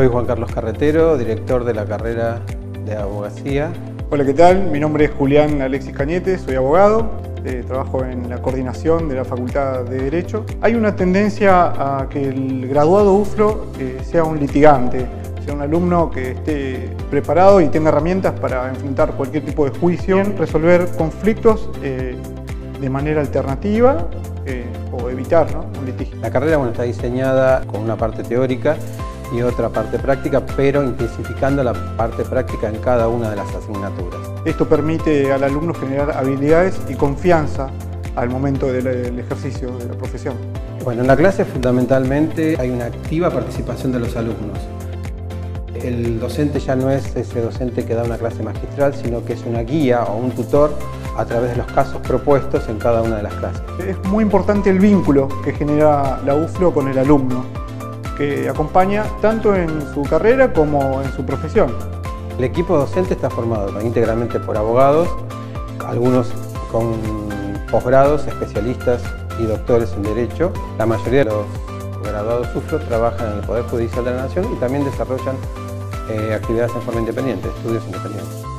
Soy Juan Carlos Carretero, director de la carrera de abogacía. Hola, ¿qué tal? Mi nombre es Julián Alexis Cañete, soy abogado, eh, trabajo en la coordinación de la Facultad de Derecho. Hay una tendencia a que el graduado UFLO eh, sea un litigante, sea un alumno que esté preparado y tenga herramientas para enfrentar cualquier tipo de juicio, resolver conflictos eh, de manera alternativa o evitar un litigio. La carrera bueno, está diseñada con una parte teórica y otra parte práctica, pero intensificando la parte práctica en cada una de las asignaturas. Esto permite al alumno generar habilidades y confianza al momento del ejercicio de la profesión. Bueno, en la clase fundamentalmente hay una activa participación de los alumnos. El docente ya no es ese docente que da una clase magistral, sino que es una guía o un tutor a través de los casos propuestos en cada una de las clases. Es muy importante el vínculo que genera la UFLO con el alumno que acompaña tanto en su carrera como en su profesión. El equipo docente está formado íntegramente por abogados, algunos con posgrados, especialistas y doctores en Derecho. La mayoría de los graduados sufros trabajan en el Poder Judicial de la Nación y también desarrollan eh, actividades en forma independiente, estudios independientes.